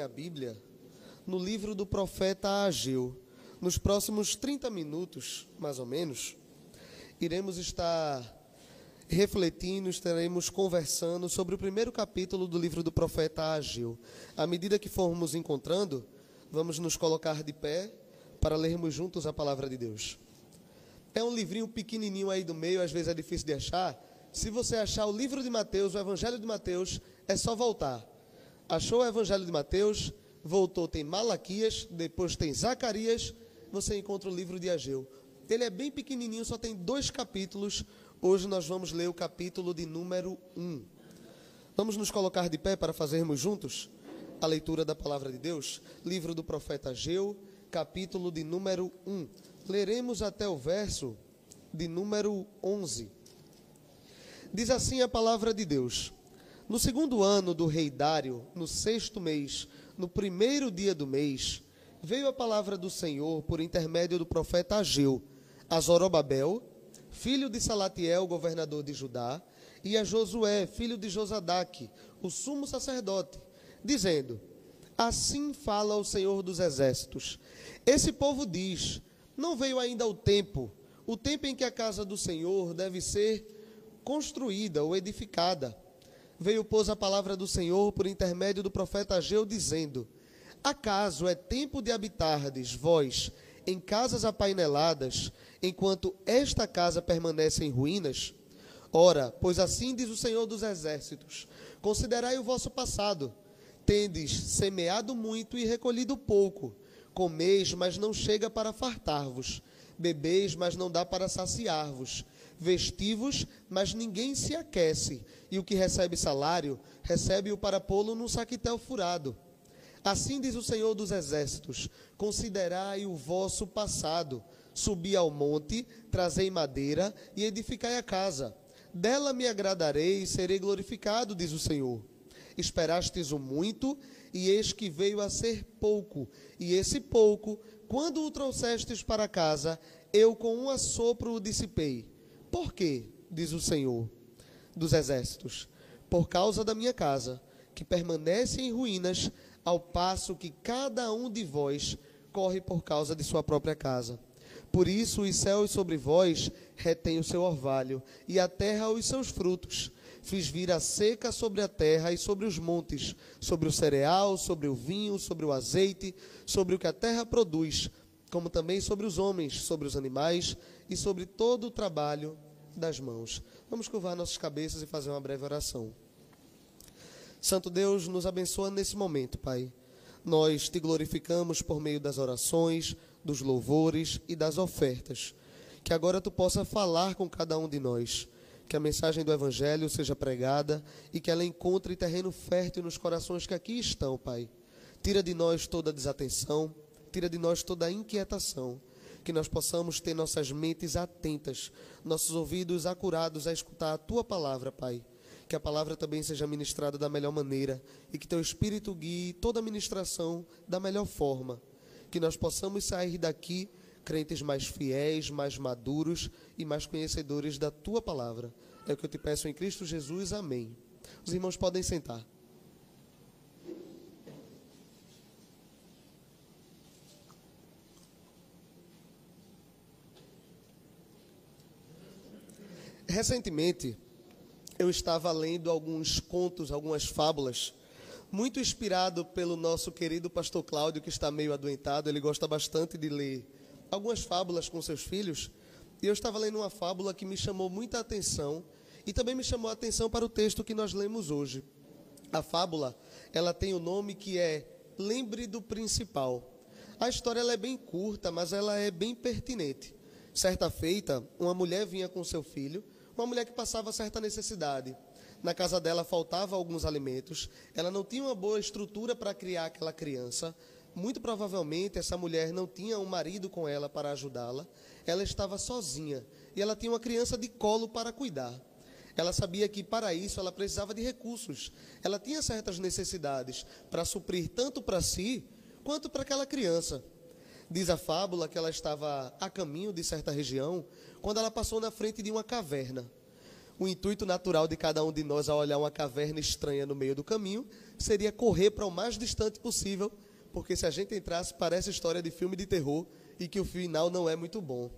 a Bíblia no livro do profeta Ageu. Nos próximos 30 minutos, mais ou menos, iremos estar refletindo, estaremos conversando sobre o primeiro capítulo do livro do profeta Ageu. À medida que formos encontrando, vamos nos colocar de pé para lermos juntos a palavra de Deus. É um livrinho pequenininho aí do meio, às vezes é difícil de achar. Se você achar o livro de Mateus, o Evangelho de Mateus, é só voltar. Achou o Evangelho de Mateus, voltou, tem Malaquias, depois tem Zacarias, você encontra o livro de Ageu. Ele é bem pequenininho, só tem dois capítulos. Hoje nós vamos ler o capítulo de número 1. Vamos nos colocar de pé para fazermos juntos a leitura da palavra de Deus? Livro do profeta Ageu, capítulo de número 1. Leremos até o verso de número 11. Diz assim a palavra de Deus: No segundo ano do rei Dário, no sexto mês, no primeiro dia do mês, veio a palavra do Senhor por intermédio do profeta Ageu a Zorobabel, filho de Salatiel, governador de Judá, e a Josué, filho de Josadaque, o sumo sacerdote, dizendo: Assim fala o Senhor dos exércitos. Esse povo diz: Não veio ainda o tempo, o tempo em que a casa do Senhor deve ser construída ou edificada. Veio, pois, a palavra do Senhor por intermédio do profeta Ageu, dizendo: Acaso é tempo de habitardes, vós, em casas apaineladas, enquanto esta casa permanece em ruínas? Ora, pois assim diz o Senhor dos Exércitos: Considerai o vosso passado. Tendes semeado muito e recolhido pouco. Comeis, mas não chega para fartar-vos. Bebeis, mas não dá para saciar-vos vestivos, mas ninguém se aquece, e o que recebe salário, recebe-o para pô-lo num saquitel furado. Assim diz o Senhor dos Exércitos: Considerai o vosso passado, subi ao monte, trazei madeira e edificai a casa. Dela me agradarei e serei glorificado, diz o Senhor. Esperastes o muito, e eis que veio a ser pouco, e esse pouco, quando o trouxestes para casa, eu com um assopro o dissipei. Por quê? Diz o Senhor dos exércitos. Por causa da minha casa, que permanece em ruínas, ao passo que cada um de vós corre por causa de sua própria casa. Por isso os céus sobre vós retêm o seu orvalho, e a terra os seus frutos. Fiz vir a seca sobre a terra e sobre os montes, sobre o cereal, sobre o vinho, sobre o azeite, sobre o que a terra produz, como também sobre os homens, sobre os animais e sobre todo o trabalho das mãos. Vamos curvar nossas cabeças e fazer uma breve oração. Santo Deus, nos abençoa nesse momento, Pai. Nós te glorificamos por meio das orações, dos louvores e das ofertas. Que agora tu possa falar com cada um de nós. Que a mensagem do Evangelho seja pregada e que ela encontre terreno fértil nos corações que aqui estão, Pai. Tira de nós toda desatenção tira de nós toda a inquietação, que nós possamos ter nossas mentes atentas, nossos ouvidos acurados a escutar a tua palavra, Pai. Que a palavra também seja ministrada da melhor maneira e que teu espírito guie toda a ministração da melhor forma. Que nós possamos sair daqui crentes mais fiéis, mais maduros e mais conhecedores da tua palavra. É o que eu te peço em Cristo Jesus. Amém. Os irmãos podem sentar. Recentemente, eu estava lendo alguns contos, algumas fábulas, muito inspirado pelo nosso querido pastor Cláudio, que está meio adoentado. Ele gosta bastante de ler algumas fábulas com seus filhos. E eu estava lendo uma fábula que me chamou muita atenção e também me chamou a atenção para o texto que nós lemos hoje. A fábula, ela tem o nome que é Lembre do Principal. A história é bem curta, mas ela é bem pertinente. Certa feita, uma mulher vinha com seu filho uma mulher que passava certa necessidade. Na casa dela faltava alguns alimentos, ela não tinha uma boa estrutura para criar aquela criança. Muito provavelmente essa mulher não tinha um marido com ela para ajudá-la. Ela estava sozinha e ela tinha uma criança de colo para cuidar. Ela sabia que para isso ela precisava de recursos. Ela tinha certas necessidades para suprir tanto para si quanto para aquela criança. Diz a fábula que ela estava a caminho de certa região quando ela passou na frente de uma caverna. o intuito natural de cada um de nós ao olhar uma caverna estranha no meio do caminho seria correr para o mais distante possível, porque se a gente entrasse, parece história de filme de terror e que o final não é muito bom.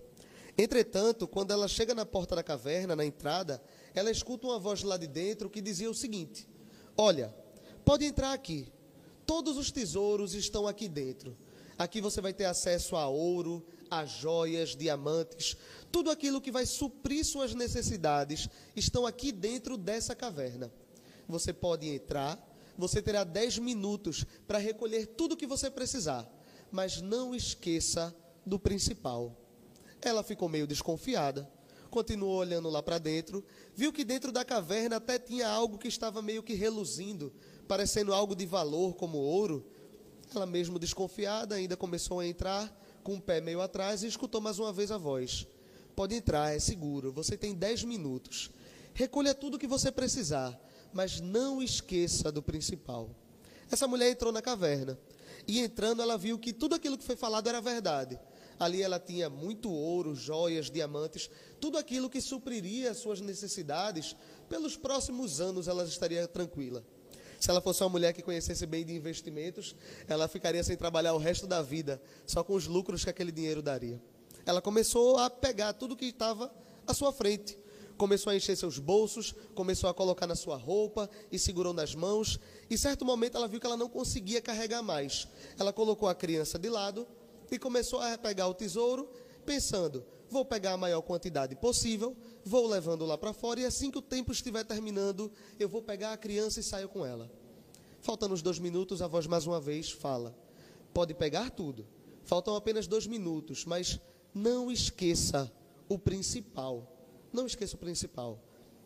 Entretanto, quando ela chega na porta da caverna, na entrada, ela escuta uma voz lá de dentro que dizia o seguinte: Olha, pode entrar aqui. Todos os tesouros estão aqui dentro. Aqui você vai ter acesso a ouro, a joias, diamantes, tudo aquilo que vai suprir suas necessidades estão aqui dentro dessa caverna. Você pode entrar, você terá 10 minutos para recolher tudo o que você precisar, mas não esqueça do principal. Ela ficou meio desconfiada, continuou olhando lá para dentro, viu que dentro da caverna até tinha algo que estava meio que reluzindo, parecendo algo de valor, como ouro. Ela, mesmo desconfiada, ainda começou a entrar, com o pé meio atrás, e escutou mais uma vez a voz: Pode entrar, é seguro, você tem 10 minutos. Recolha tudo o que você precisar, mas não esqueça do principal. Essa mulher entrou na caverna, e entrando, ela viu que tudo aquilo que foi falado era verdade. Ali ela tinha muito ouro, joias, diamantes, tudo aquilo que supriria suas necessidades. Pelos próximos anos ela estaria tranquila. Se ela fosse uma mulher que conhecesse bem de investimentos, ela ficaria sem trabalhar o resto da vida, só com os lucros que aquele dinheiro daria. Ela começou a pegar tudo que estava à sua frente. Começou a encher seus bolsos, começou a colocar na sua roupa e segurou nas mãos. E certo momento ela viu que ela não conseguia carregar mais. Ela colocou a criança de lado e começou a pegar o tesouro, pensando: vou pegar a maior quantidade possível, vou levando lá para fora, e assim que o tempo estiver terminando, eu vou pegar a criança e saio com ela. Faltando os dois minutos, a voz mais uma vez fala: pode pegar tudo. Faltam apenas dois minutos, mas não esqueça o principal. Não esqueça o principal.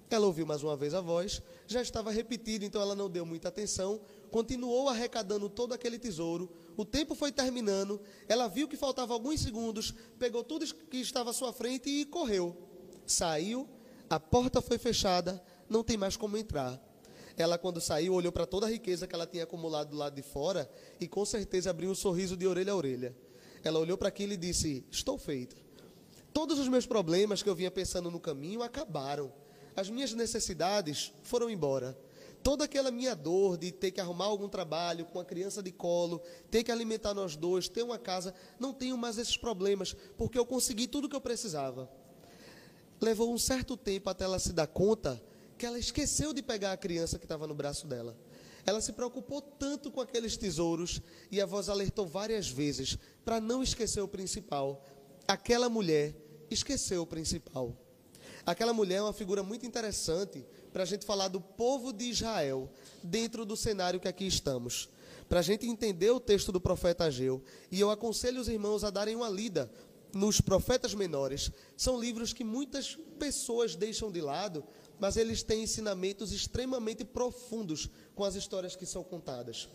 Ela ouviu mais uma vez a voz, já estava repetida, então ela não deu muita atenção, continuou arrecadando todo aquele tesouro. O tempo foi terminando, ela viu que faltava alguns segundos, pegou tudo que estava à sua frente e correu. Saiu, a porta foi fechada, não tem mais como entrar. Ela, quando saiu, olhou para toda a riqueza que ela tinha acumulado do lado de fora e com certeza abriu um sorriso de orelha a orelha. Ela olhou para aquilo e disse: Estou feita. Todos os meus problemas que eu vinha pensando no caminho acabaram. As minhas necessidades foram embora. Toda aquela minha dor de ter que arrumar algum trabalho com a criança de colo, ter que alimentar nós dois, ter uma casa, não tenho mais esses problemas, porque eu consegui tudo o que eu precisava. Levou um certo tempo até ela se dar conta que ela esqueceu de pegar a criança que estava no braço dela. Ela se preocupou tanto com aqueles tesouros e a voz alertou várias vezes para não esquecer o principal. Aquela mulher esqueceu o principal. Aquela mulher é uma figura muito interessante para a gente falar do povo de Israel dentro do cenário que aqui estamos. Para a gente entender o texto do profeta Ageu. E eu aconselho os irmãos a darem uma lida nos profetas menores. São livros que muitas pessoas deixam de lado mas eles têm ensinamentos extremamente profundos com as histórias que são contadas.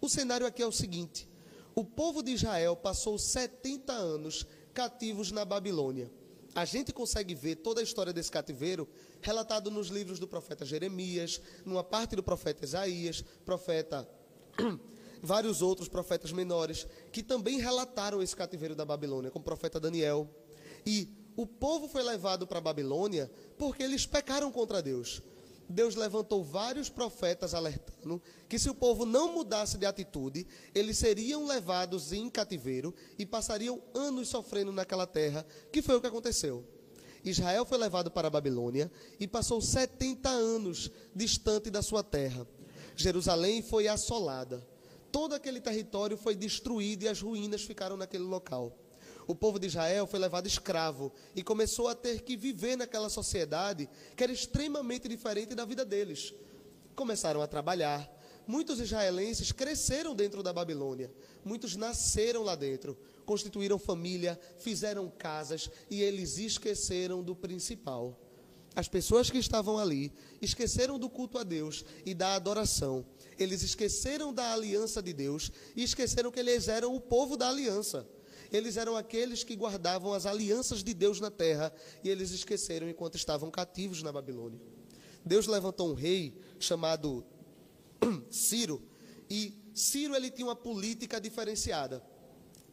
O cenário aqui é o seguinte: o povo de Israel passou 70 anos cativos na Babilônia. A gente consegue ver toda a história desse cativeiro relatado nos livros do profeta Jeremias, numa parte do profeta Isaías, profeta vários outros profetas menores que também relataram esse cativeiro da Babilônia, como o profeta Daniel. E o povo foi levado para a Babilônia porque eles pecaram contra Deus. Deus levantou vários profetas alertando que se o povo não mudasse de atitude, eles seriam levados em cativeiro e passariam anos sofrendo naquela terra, que foi o que aconteceu. Israel foi levado para a Babilônia e passou 70 anos distante da sua terra. Jerusalém foi assolada. Todo aquele território foi destruído e as ruínas ficaram naquele local o povo de Israel foi levado escravo e começou a ter que viver naquela sociedade que era extremamente diferente da vida deles. Começaram a trabalhar. Muitos israelenses cresceram dentro da Babilônia, muitos nasceram lá dentro, constituíram família, fizeram casas e eles esqueceram do principal. As pessoas que estavam ali esqueceram do culto a Deus e da adoração. Eles esqueceram da aliança de Deus e esqueceram que eles eram o povo da aliança. Eles eram aqueles que guardavam as alianças de Deus na terra e eles esqueceram enquanto estavam cativos na Babilônia. Deus levantou um rei chamado Ciro e Ciro ele tinha uma política diferenciada.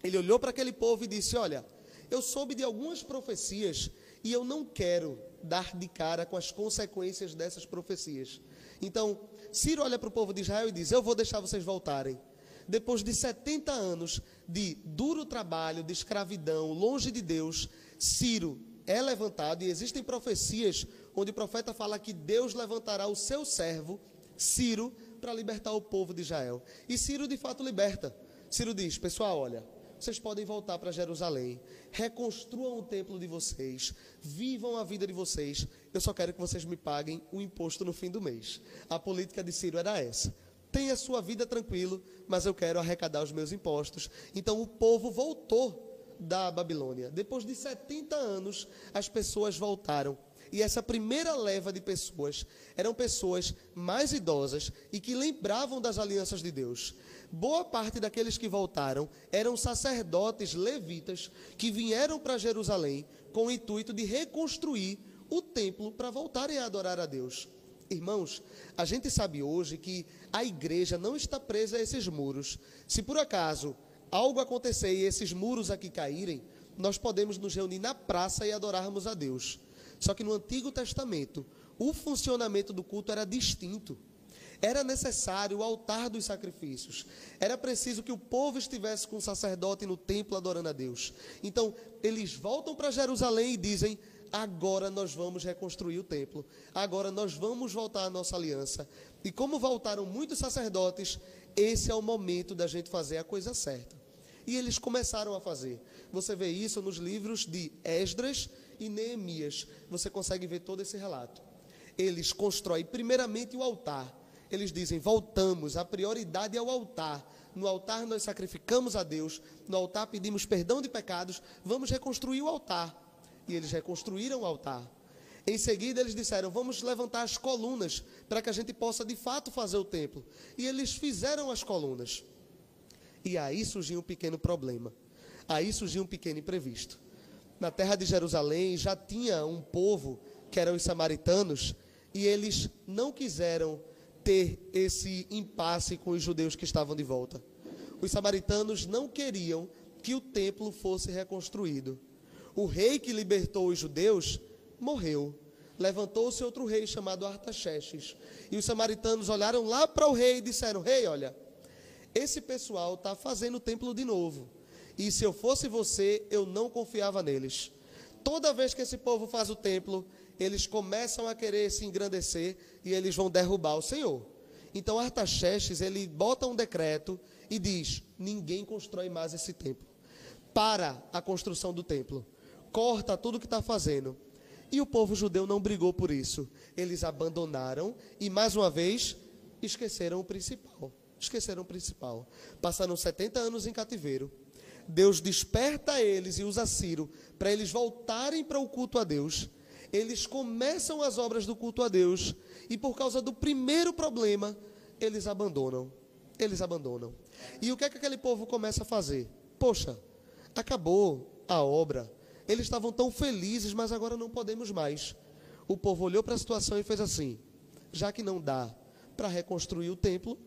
Ele olhou para aquele povo e disse: Olha, eu soube de algumas profecias e eu não quero dar de cara com as consequências dessas profecias. Então, Ciro olha para o povo de Israel e diz: Eu vou deixar vocês voltarem. Depois de 70 anos de duro trabalho, de escravidão, longe de Deus, Ciro é levantado e existem profecias onde o profeta fala que Deus levantará o seu servo, Ciro, para libertar o povo de Israel. E Ciro de fato liberta. Ciro diz: Pessoal, olha, vocês podem voltar para Jerusalém, reconstruam o templo de vocês, vivam a vida de vocês. Eu só quero que vocês me paguem o imposto no fim do mês. A política de Ciro era essa. Tenha sua vida tranquilo, mas eu quero arrecadar os meus impostos. Então o povo voltou da Babilônia. Depois de 70 anos, as pessoas voltaram. E essa primeira leva de pessoas eram pessoas mais idosas e que lembravam das alianças de Deus. Boa parte daqueles que voltaram eram sacerdotes levitas que vieram para Jerusalém com o intuito de reconstruir o templo para voltarem a adorar a Deus. Irmãos, a gente sabe hoje que a igreja não está presa a esses muros. Se por acaso algo acontecer e esses muros aqui caírem, nós podemos nos reunir na praça e adorarmos a Deus. Só que no Antigo Testamento, o funcionamento do culto era distinto. Era necessário o altar dos sacrifícios. Era preciso que o povo estivesse com o sacerdote no templo adorando a Deus. Então, eles voltam para Jerusalém e dizem: agora nós vamos reconstruir o templo. Agora nós vamos voltar à nossa aliança. E como voltaram muitos sacerdotes, esse é o momento da gente fazer a coisa certa. E eles começaram a fazer. Você vê isso nos livros de Esdras e Neemias. Você consegue ver todo esse relato. Eles constroem primeiramente o altar eles dizem: voltamos, a prioridade é o altar. No altar nós sacrificamos a Deus, no altar pedimos perdão de pecados, vamos reconstruir o altar. E eles reconstruíram o altar. Em seguida, eles disseram: Vamos levantar as colunas para que a gente possa de fato fazer o templo. E eles fizeram as colunas. E aí surgiu um pequeno problema. Aí surgiu um pequeno imprevisto. Na terra de Jerusalém já tinha um povo, que eram os samaritanos, e eles não quiseram ter esse impasse com os judeus que estavam de volta. Os samaritanos não queriam que o templo fosse reconstruído. O rei que libertou os judeus morreu. Levantou-se outro rei chamado Artaxerxes. E os samaritanos olharam lá para o rei e disseram: Rei, olha, esse pessoal está fazendo o templo de novo. E se eu fosse você, eu não confiava neles. Toda vez que esse povo faz o templo, eles começam a querer se engrandecer e eles vão derrubar o Senhor. Então Artaxerxes, ele bota um decreto e diz: ninguém constrói mais esse templo. Para a construção do templo. Corta tudo que está fazendo. E o povo judeu não brigou por isso. Eles abandonaram e, mais uma vez, esqueceram o principal. Esqueceram o principal. Passaram 70 anos em cativeiro. Deus desperta eles e usa Ciro para eles voltarem para o culto a Deus eles começam as obras do culto a Deus e por causa do primeiro problema, eles abandonam. Eles abandonam. E o que é que aquele povo começa a fazer? Poxa, acabou a obra. Eles estavam tão felizes, mas agora não podemos mais. O povo olhou para a situação e fez assim: já que não dá para reconstruir o templo,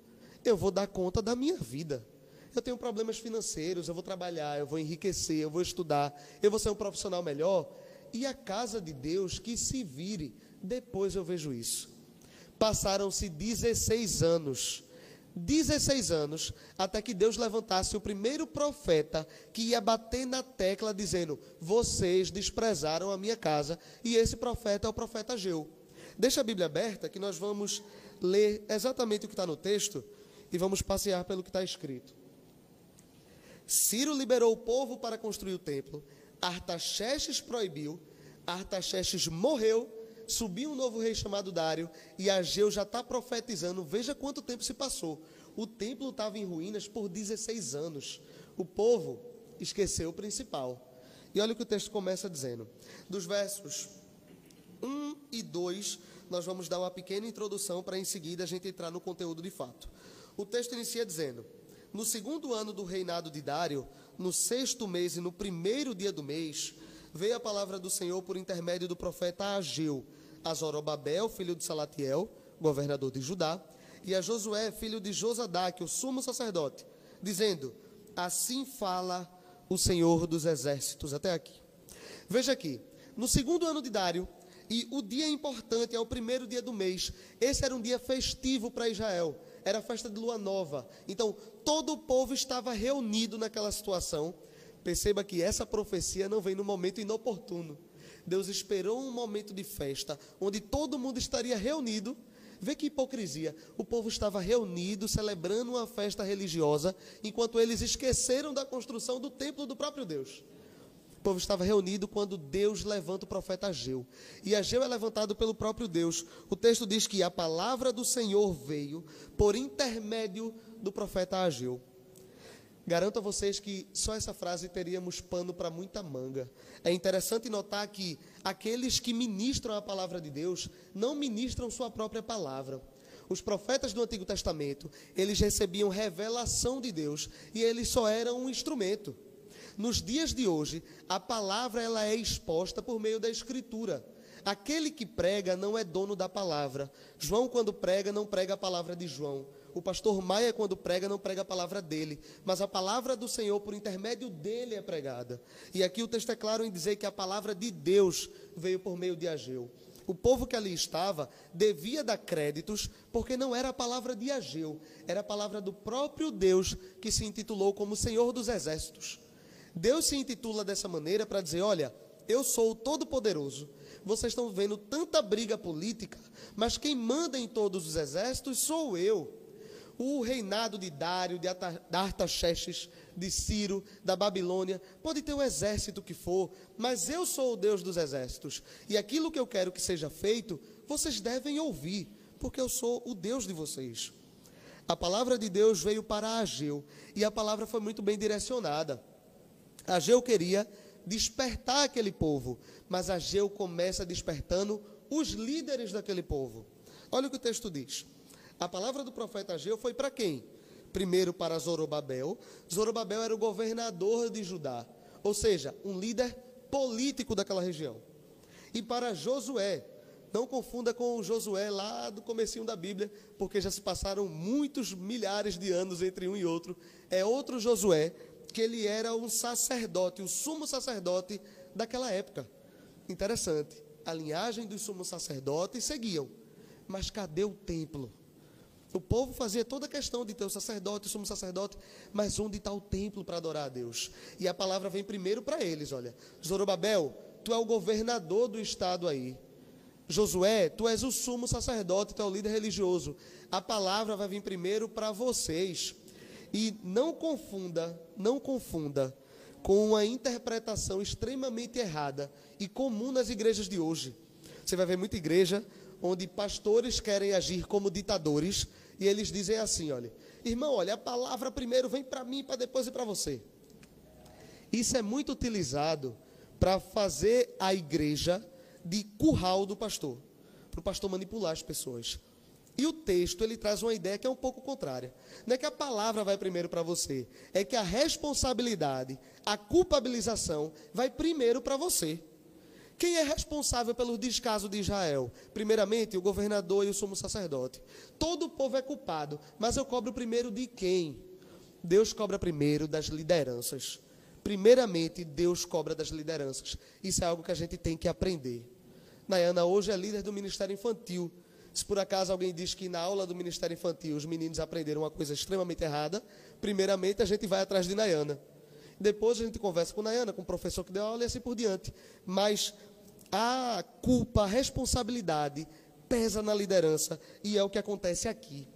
eu vou dar conta da minha vida. Eu tenho problemas financeiros, eu vou trabalhar, eu vou enriquecer, eu vou estudar, eu vou ser um profissional melhor e a casa de Deus que se vire. Depois eu vejo isso. Passaram-se 16 anos. 16 anos até que Deus levantasse o primeiro profeta que ia bater na tecla dizendo: Vocês desprezaram a minha casa. E esse profeta é o profeta Geu. Deixa a Bíblia aberta que nós vamos ler exatamente o que está no texto e vamos passear pelo que está escrito. Ciro liberou o povo para construir o templo. Artaxerxes proibiu, Artaxerxes morreu, subiu um novo rei chamado Dário, e Ageu já está profetizando. Veja quanto tempo se passou. O templo estava em ruínas por 16 anos. O povo esqueceu o principal. E olha o que o texto começa dizendo. Dos versos 1 e 2, nós vamos dar uma pequena introdução para em seguida a gente entrar no conteúdo de fato. O texto inicia dizendo: No segundo ano do reinado de Dário, no sexto mês e no primeiro dia do mês, veio a palavra do Senhor por intermédio do profeta Ageu, a Zorobabel, filho de Salatiel, governador de Judá, e a Josué, filho de Josadaque, o sumo sacerdote, dizendo: Assim fala o Senhor dos exércitos. Até aqui. Veja aqui, no segundo ano de Dário, E o dia importante é o primeiro dia do mês. Esse era um dia festivo para Israel. Era a festa de lua nova. Então, todo o povo estava reunido naquela situação. Perceba que essa profecia não vem no momento inoportuno. Deus esperou um momento de festa, onde todo mundo estaria reunido. Vê que hipocrisia. O povo estava reunido, celebrando uma festa religiosa, enquanto eles esqueceram da construção do templo do próprio Deus. O povo estava reunido quando Deus levanta o profeta Ageu. E Ageu é levantado pelo próprio Deus. O texto diz que a palavra do Senhor veio por intermédio do profeta Ageu. Garanto a vocês que só essa frase teríamos pano para muita manga. É interessante notar que aqueles que ministram a palavra de Deus não ministram sua própria palavra. Os profetas do Antigo Testamento, eles recebiam revelação de Deus e eles só eram um instrumento. Nos dias de hoje, a palavra ela é exposta por meio da escritura. Aquele que prega não é dono da palavra. João quando prega não prega a palavra de João. O pastor Maia, quando prega, não prega a palavra dele, mas a palavra do Senhor, por intermédio dele, é pregada. E aqui o texto é claro em dizer que a palavra de Deus veio por meio de Ageu. O povo que ali estava devia dar créditos, porque não era a palavra de Ageu, era a palavra do próprio Deus que se intitulou como Senhor dos Exércitos. Deus se intitula dessa maneira para dizer: olha, eu sou o Todo-Poderoso. Vocês estão vendo tanta briga política, mas quem manda em todos os exércitos sou eu o reinado de Dário, de Artaxerxes, de Ciro, da Babilônia, pode ter o exército que for, mas eu sou o Deus dos exércitos. E aquilo que eu quero que seja feito, vocês devem ouvir, porque eu sou o Deus de vocês. A palavra de Deus veio para Ageu, e a palavra foi muito bem direcionada. Ageu queria despertar aquele povo, mas Ageu começa despertando os líderes daquele povo. Olha o que o texto diz. A palavra do profeta Ageu foi para quem? Primeiro para Zorobabel. Zorobabel era o governador de Judá, ou seja, um líder político daquela região. E para Josué, não confunda com o Josué lá do comecinho da Bíblia, porque já se passaram muitos milhares de anos entre um e outro. É outro Josué, que ele era um sacerdote, o sumo sacerdote daquela época. Interessante. A linhagem dos sumos sacerdotes seguiam. Mas cadê o templo? O povo fazia toda a questão de ter o sacerdote, o sumo sacerdote, mas onde está o templo para adorar a Deus? E a palavra vem primeiro para eles, olha. Zorobabel, tu é o governador do estado aí. Josué, tu és o sumo sacerdote, tu é o líder religioso. A palavra vai vir primeiro para vocês. E não confunda, não confunda com uma interpretação extremamente errada e comum nas igrejas de hoje. Você vai ver muita igreja onde pastores querem agir como ditadores e eles dizem assim: olha, irmão, olha, a palavra primeiro vem para mim, para depois ir para você. Isso é muito utilizado para fazer a igreja de curral do pastor, para o pastor manipular as pessoas. E o texto ele traz uma ideia que é um pouco contrária. Não é que a palavra vai primeiro para você, é que a responsabilidade, a culpabilização vai primeiro para você. Quem é responsável pelo descaso de Israel? Primeiramente, o governador e o sumo sacerdote. Todo o povo é culpado, mas eu cobro primeiro de quem? Deus cobra primeiro das lideranças. Primeiramente, Deus cobra das lideranças. Isso é algo que a gente tem que aprender. Nayana hoje é líder do Ministério Infantil. Se por acaso alguém diz que na aula do Ministério Infantil os meninos aprenderam uma coisa extremamente errada, primeiramente a gente vai atrás de Nayana. Depois a gente conversa com Nayana, com o professor que deu aula e assim por diante. Mas a culpa, a responsabilidade pesa na liderança e é o que acontece aqui.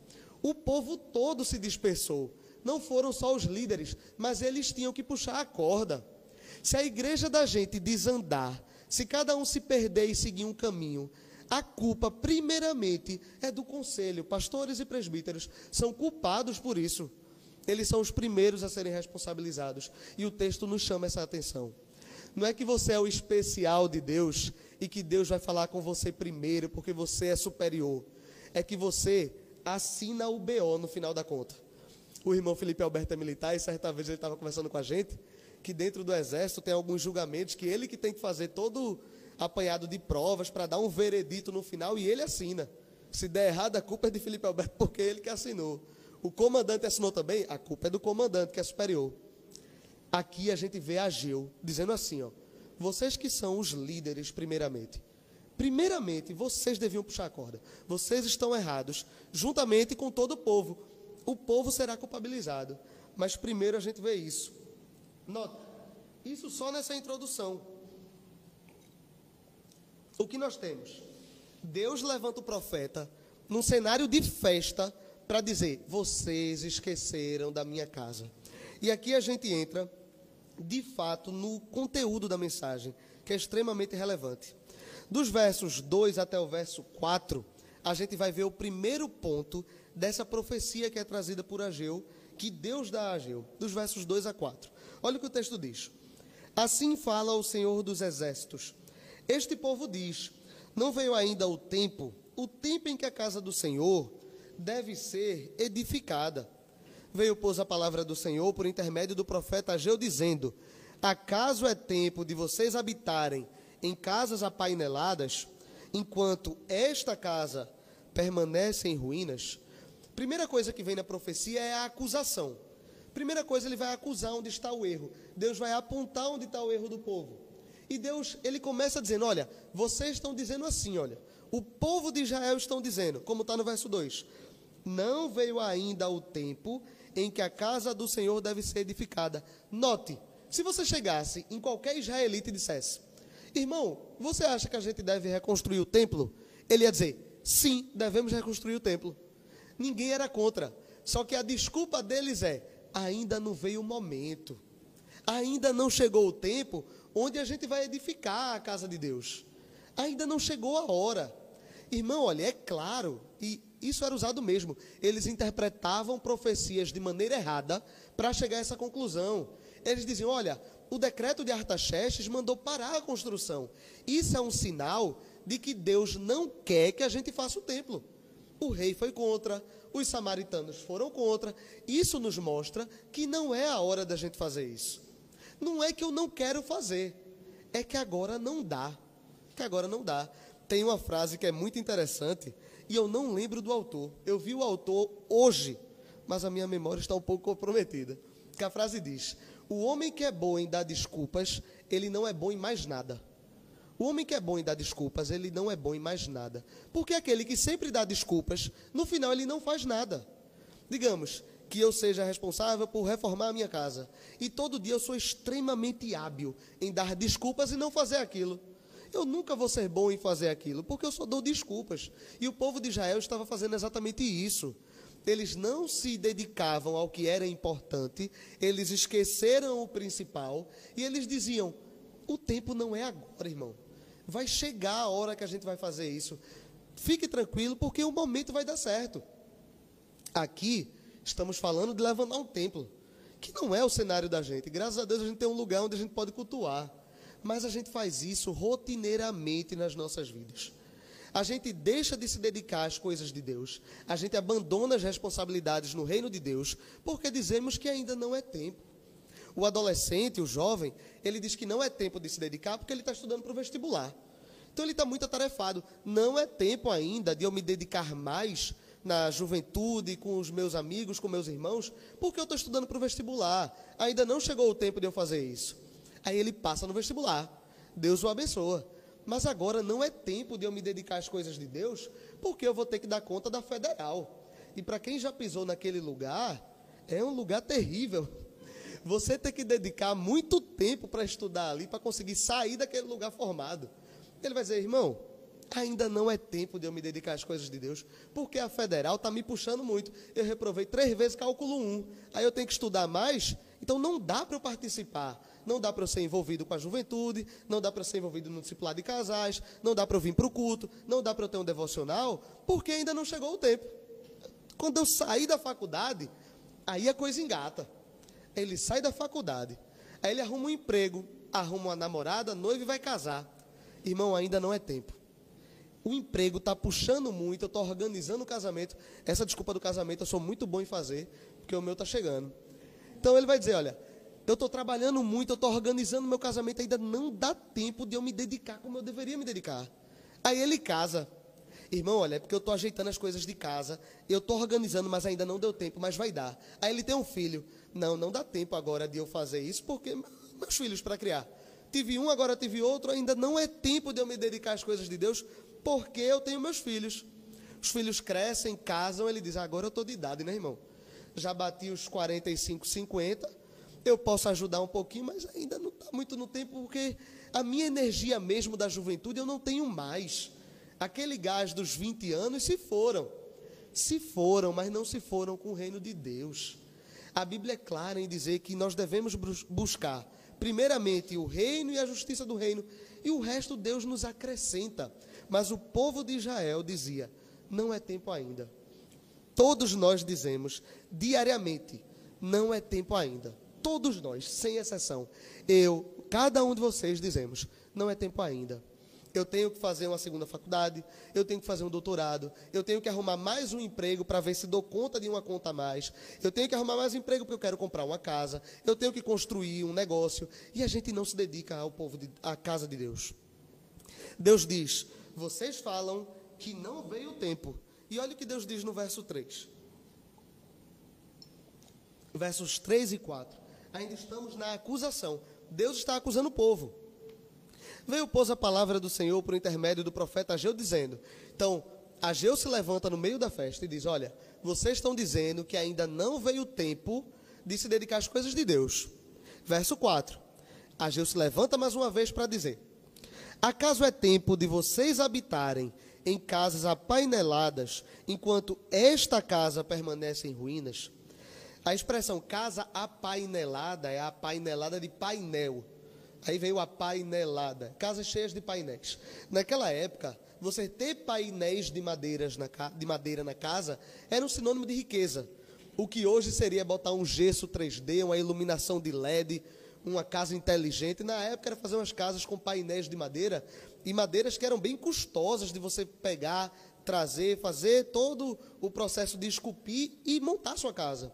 O povo todo se dispersou. Não foram só os líderes, mas eles tinham que puxar a corda. Se a igreja da gente desandar, se cada um se perder e seguir um caminho, a culpa, primeiramente, é do conselho. Pastores e presbíteros são culpados por isso. Eles são os primeiros a serem responsabilizados. E o texto nos chama essa atenção. Não é que você é o especial de Deus e que Deus vai falar com você primeiro porque você é superior. É que você assina o BO no final da conta. O irmão Felipe Alberto é militar e certa vez ele estava conversando com a gente que dentro do exército tem alguns julgamentos que ele que tem que fazer todo apanhado de provas para dar um veredito no final e ele assina. Se der errado, a culpa é de Felipe Alberto porque é ele que assinou. O comandante assinou também, a culpa é do comandante que é superior. Aqui a gente vê Ageu dizendo assim, ó, vocês que são os líderes primeiramente, Primeiramente, vocês deviam puxar a corda. Vocês estão errados, juntamente com todo o povo. O povo será culpabilizado. Mas primeiro a gente vê isso. Nota, isso só nessa introdução. O que nós temos? Deus levanta o profeta num cenário de festa para dizer: vocês esqueceram da minha casa. E aqui a gente entra, de fato, no conteúdo da mensagem, que é extremamente relevante. Dos versos 2 até o verso 4, a gente vai ver o primeiro ponto dessa profecia que é trazida por Ageu, que Deus dá a Ageu, dos versos 2 a 4. Olha o que o texto diz. Assim fala o Senhor dos Exércitos. Este povo diz: Não veio ainda o tempo, o tempo em que a casa do Senhor deve ser edificada. Veio, pois, a palavra do Senhor por intermédio do profeta Ageu, dizendo: Acaso é tempo de vocês habitarem em casas apaineladas, enquanto esta casa permanece em ruínas, primeira coisa que vem na profecia é a acusação. Primeira coisa, ele vai acusar onde está o erro. Deus vai apontar onde está o erro do povo. E Deus, ele começa dizendo: Olha, vocês estão dizendo assim, olha. O povo de Israel estão dizendo, como está no verso 2: Não veio ainda o tempo em que a casa do Senhor deve ser edificada. Note, se você chegasse em qualquer israelita e dissesse: Irmão, você acha que a gente deve reconstruir o templo? Ele ia dizer: sim, devemos reconstruir o templo. Ninguém era contra. Só que a desculpa deles é: ainda não veio o momento. Ainda não chegou o tempo onde a gente vai edificar a casa de Deus. Ainda não chegou a hora. Irmão, olha, é claro, e isso era usado mesmo. Eles interpretavam profecias de maneira errada para chegar a essa conclusão. Eles diziam: olha, o decreto de Artaxerxes mandou parar a construção. Isso é um sinal de que Deus não quer que a gente faça o templo. O rei foi contra, os samaritanos foram contra. Isso nos mostra que não é a hora da gente fazer isso. Não é que eu não quero fazer, é que agora não dá. Que agora não dá. Tem uma frase que é muito interessante e eu não lembro do autor. Eu vi o autor hoje, mas a minha memória está um pouco comprometida. Que a frase diz: o homem que é bom em dar desculpas, ele não é bom em mais nada. O homem que é bom em dar desculpas, ele não é bom em mais nada. Porque aquele que sempre dá desculpas, no final ele não faz nada. Digamos que eu seja responsável por reformar a minha casa. E todo dia eu sou extremamente hábil em dar desculpas e não fazer aquilo. Eu nunca vou ser bom em fazer aquilo, porque eu só dou desculpas. E o povo de Israel estava fazendo exatamente isso eles não se dedicavam ao que era importante, eles esqueceram o principal e eles diziam: o tempo não é agora, irmão. Vai chegar a hora que a gente vai fazer isso. Fique tranquilo, porque o momento vai dar certo. Aqui estamos falando de levantar um templo, que não é o cenário da gente. Graças a Deus a gente tem um lugar onde a gente pode cultuar. Mas a gente faz isso rotineiramente nas nossas vidas a gente deixa de se dedicar às coisas de Deus, a gente abandona as responsabilidades no reino de Deus, porque dizemos que ainda não é tempo. O adolescente, o jovem, ele diz que não é tempo de se dedicar porque ele está estudando para o vestibular. Então ele está muito atarefado. Não é tempo ainda de eu me dedicar mais na juventude, com os meus amigos, com meus irmãos, porque eu estou estudando para o vestibular. Ainda não chegou o tempo de eu fazer isso. Aí ele passa no vestibular. Deus o abençoa. Mas agora não é tempo de eu me dedicar às coisas de Deus, porque eu vou ter que dar conta da federal. E para quem já pisou naquele lugar, é um lugar terrível. Você tem que dedicar muito tempo para estudar ali, para conseguir sair daquele lugar formado. Ele vai dizer, irmão, ainda não é tempo de eu me dedicar às coisas de Deus, porque a federal está me puxando muito. Eu reprovei três vezes cálculo 1. Aí eu tenho que estudar mais, então não dá para eu participar não dá para eu ser envolvido com a juventude, não dá para ser envolvido no discipulado de casais, não dá para eu vir para o culto, não dá para eu ter um devocional, porque ainda não chegou o tempo. Quando eu sair da faculdade, aí a coisa engata. Ele sai da faculdade, aí ele arruma um emprego, arruma uma namorada, noiva e vai casar. Irmão, ainda não é tempo. O emprego está puxando muito, eu estou organizando o casamento. Essa desculpa do casamento eu sou muito bom em fazer, porque o meu está chegando. Então ele vai dizer: olha, eu estou trabalhando muito, eu estou organizando meu casamento, ainda não dá tempo de eu me dedicar como eu deveria me dedicar. Aí ele casa. Irmão, olha, é porque eu estou ajeitando as coisas de casa, eu estou organizando, mas ainda não deu tempo, mas vai dar. Aí ele tem um filho. Não, não dá tempo agora de eu fazer isso, porque meus filhos para criar. tive um, agora tive outro, ainda não é tempo de eu me dedicar às coisas de Deus, porque eu tenho meus filhos. Os filhos crescem, casam, ele diz: agora eu estou de idade, né, irmão? Já bati os 45, 50, eu posso ajudar um pouquinho, mas ainda não está muito no tempo, porque a minha energia mesmo da juventude eu não tenho mais. Aquele gás dos 20 anos se foram. Se foram, mas não se foram com o reino de Deus. A Bíblia é clara em dizer que nós devemos buscar, primeiramente, o reino e a justiça do reino, e o resto Deus nos acrescenta. Mas o povo de Israel dizia: não é tempo ainda. Todos nós dizemos diariamente: não é tempo ainda. Todos nós, sem exceção. Eu, cada um de vocês dizemos: não é tempo ainda eu tenho que fazer uma segunda faculdade, eu tenho que fazer um doutorado, eu tenho que arrumar mais um emprego para ver se dou conta de uma conta a mais, eu tenho que arrumar mais um emprego porque eu quero comprar uma casa, eu tenho que construir um negócio, e a gente não se dedica ao povo, de, à casa de Deus. Deus diz: vocês falam que não veio o tempo. E olha o que Deus diz no verso 3. Versos 3 e 4. Ainda estamos na acusação. Deus está acusando o povo. Veio, pôs a palavra do Senhor por intermédio do profeta Ageu, dizendo: Então, Ageu se levanta no meio da festa e diz: Olha, vocês estão dizendo que ainda não veio o tempo de se dedicar às coisas de Deus. Verso 4. Ageu se levanta mais uma vez para dizer: Acaso é tempo de vocês habitarem em casas apaineladas, enquanto esta casa permanece em ruínas? A expressão casa apainelada é a apainelada de painel. Aí veio a painelada, casas cheias de painéis. Naquela época, você ter painéis de, madeiras na, de madeira na casa era um sinônimo de riqueza. O que hoje seria botar um gesso 3D, uma iluminação de LED, uma casa inteligente. Na época era fazer umas casas com painéis de madeira e madeiras que eram bem custosas de você pegar, trazer, fazer todo o processo de esculpir e montar sua casa.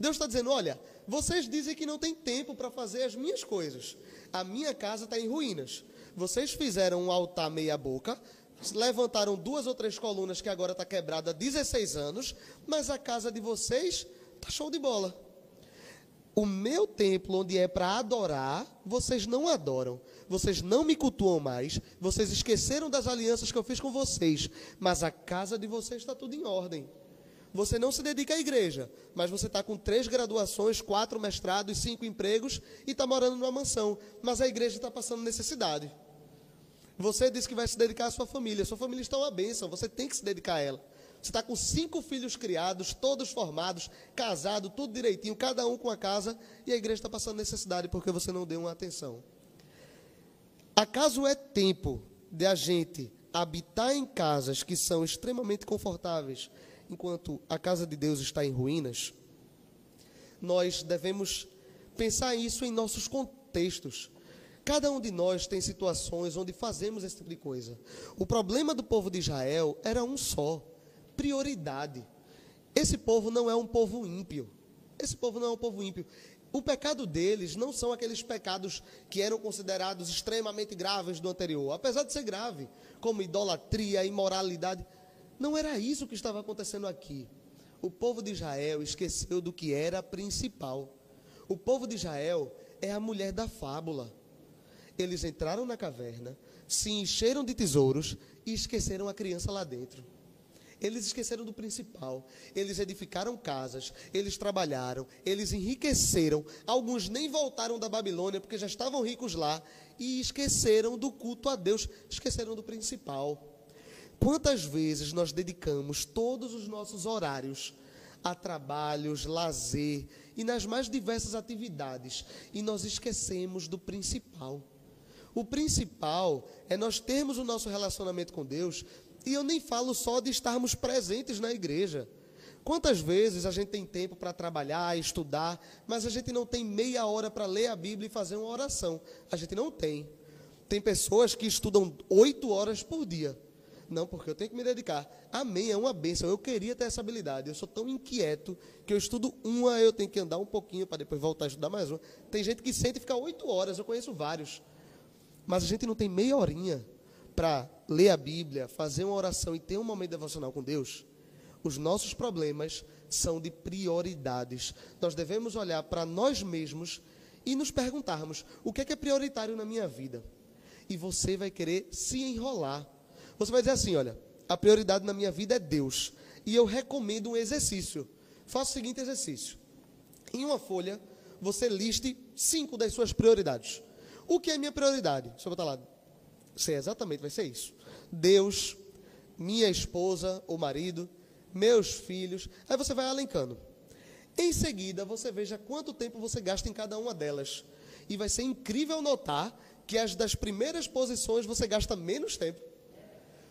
Deus está dizendo: olha, vocês dizem que não tem tempo para fazer as minhas coisas a minha casa está em ruínas. Vocês fizeram um altar meia-boca, levantaram duas ou três colunas que agora está quebrada há 16 anos, mas a casa de vocês está show de bola. O meu templo, onde é para adorar, vocês não adoram. Vocês não me cultuam mais. Vocês esqueceram das alianças que eu fiz com vocês. Mas a casa de vocês está tudo em ordem. Você não se dedica à igreja, mas você está com três graduações, quatro mestrados, cinco empregos e está morando numa mansão. Mas a igreja está passando necessidade. Você disse que vai se dedicar à sua família. Sua família está uma bênção, você tem que se dedicar a ela. Você está com cinco filhos criados, todos formados, casados, tudo direitinho, cada um com a casa, e a igreja está passando necessidade porque você não deu uma atenção. Acaso é tempo de a gente habitar em casas que são extremamente confortáveis, enquanto a casa de Deus está em ruínas, nós devemos pensar isso em nossos contextos. Cada um de nós tem situações onde fazemos esse tipo de coisa. O problema do povo de Israel era um só: prioridade. Esse povo não é um povo ímpio. Esse povo não é um povo ímpio. O pecado deles não são aqueles pecados que eram considerados extremamente graves do anterior, apesar de ser grave, como idolatria, imoralidade. Não era isso que estava acontecendo aqui. O povo de Israel esqueceu do que era principal. O povo de Israel é a mulher da fábula. Eles entraram na caverna, se encheram de tesouros e esqueceram a criança lá dentro. Eles esqueceram do principal. Eles edificaram casas, eles trabalharam, eles enriqueceram. Alguns nem voltaram da Babilônia porque já estavam ricos lá e esqueceram do culto a Deus, esqueceram do principal. Quantas vezes nós dedicamos todos os nossos horários a trabalhos, lazer e nas mais diversas atividades e nós esquecemos do principal? O principal é nós termos o nosso relacionamento com Deus e eu nem falo só de estarmos presentes na igreja. Quantas vezes a gente tem tempo para trabalhar, estudar, mas a gente não tem meia hora para ler a Bíblia e fazer uma oração? A gente não tem. Tem pessoas que estudam oito horas por dia. Não, porque eu tenho que me dedicar. Amém, é uma bênção. Eu queria ter essa habilidade. Eu sou tão inquieto que eu estudo uma, eu tenho que andar um pouquinho para depois voltar a estudar mais uma. Tem gente que sente e fica oito horas, eu conheço vários. Mas a gente não tem meia horinha para ler a Bíblia, fazer uma oração e ter um momento devocional com Deus. Os nossos problemas são de prioridades. Nós devemos olhar para nós mesmos e nos perguntarmos: o que é, que é prioritário na minha vida? E você vai querer se enrolar. Você vai dizer assim: olha, a prioridade na minha vida é Deus. E eu recomendo um exercício. Faça o seguinte exercício: em uma folha, você liste cinco das suas prioridades. O que é minha prioridade? Deixa eu botar lá. Sei exatamente, vai ser isso. Deus, minha esposa ou marido, meus filhos. Aí você vai alencando. Em seguida, você veja quanto tempo você gasta em cada uma delas. E vai ser incrível notar que as das primeiras posições você gasta menos tempo.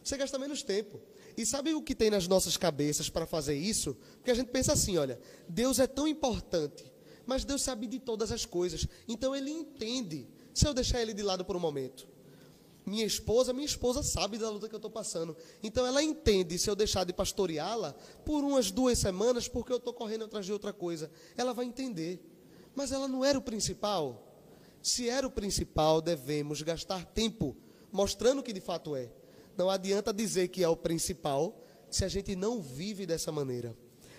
Você gasta menos tempo. E sabe o que tem nas nossas cabeças para fazer isso? Porque a gente pensa assim, olha, Deus é tão importante, mas Deus sabe de todas as coisas. Então ele entende se eu deixar ele de lado por um momento. Minha esposa, minha esposa sabe da luta que eu estou passando. Então ela entende se eu deixar de pastoreá-la por umas duas semanas, porque eu estou correndo atrás de outra coisa. Ela vai entender. Mas ela não era o principal. Se era o principal, devemos gastar tempo mostrando que de fato é. Não adianta dizer que é o principal se a gente não vive dessa maneira.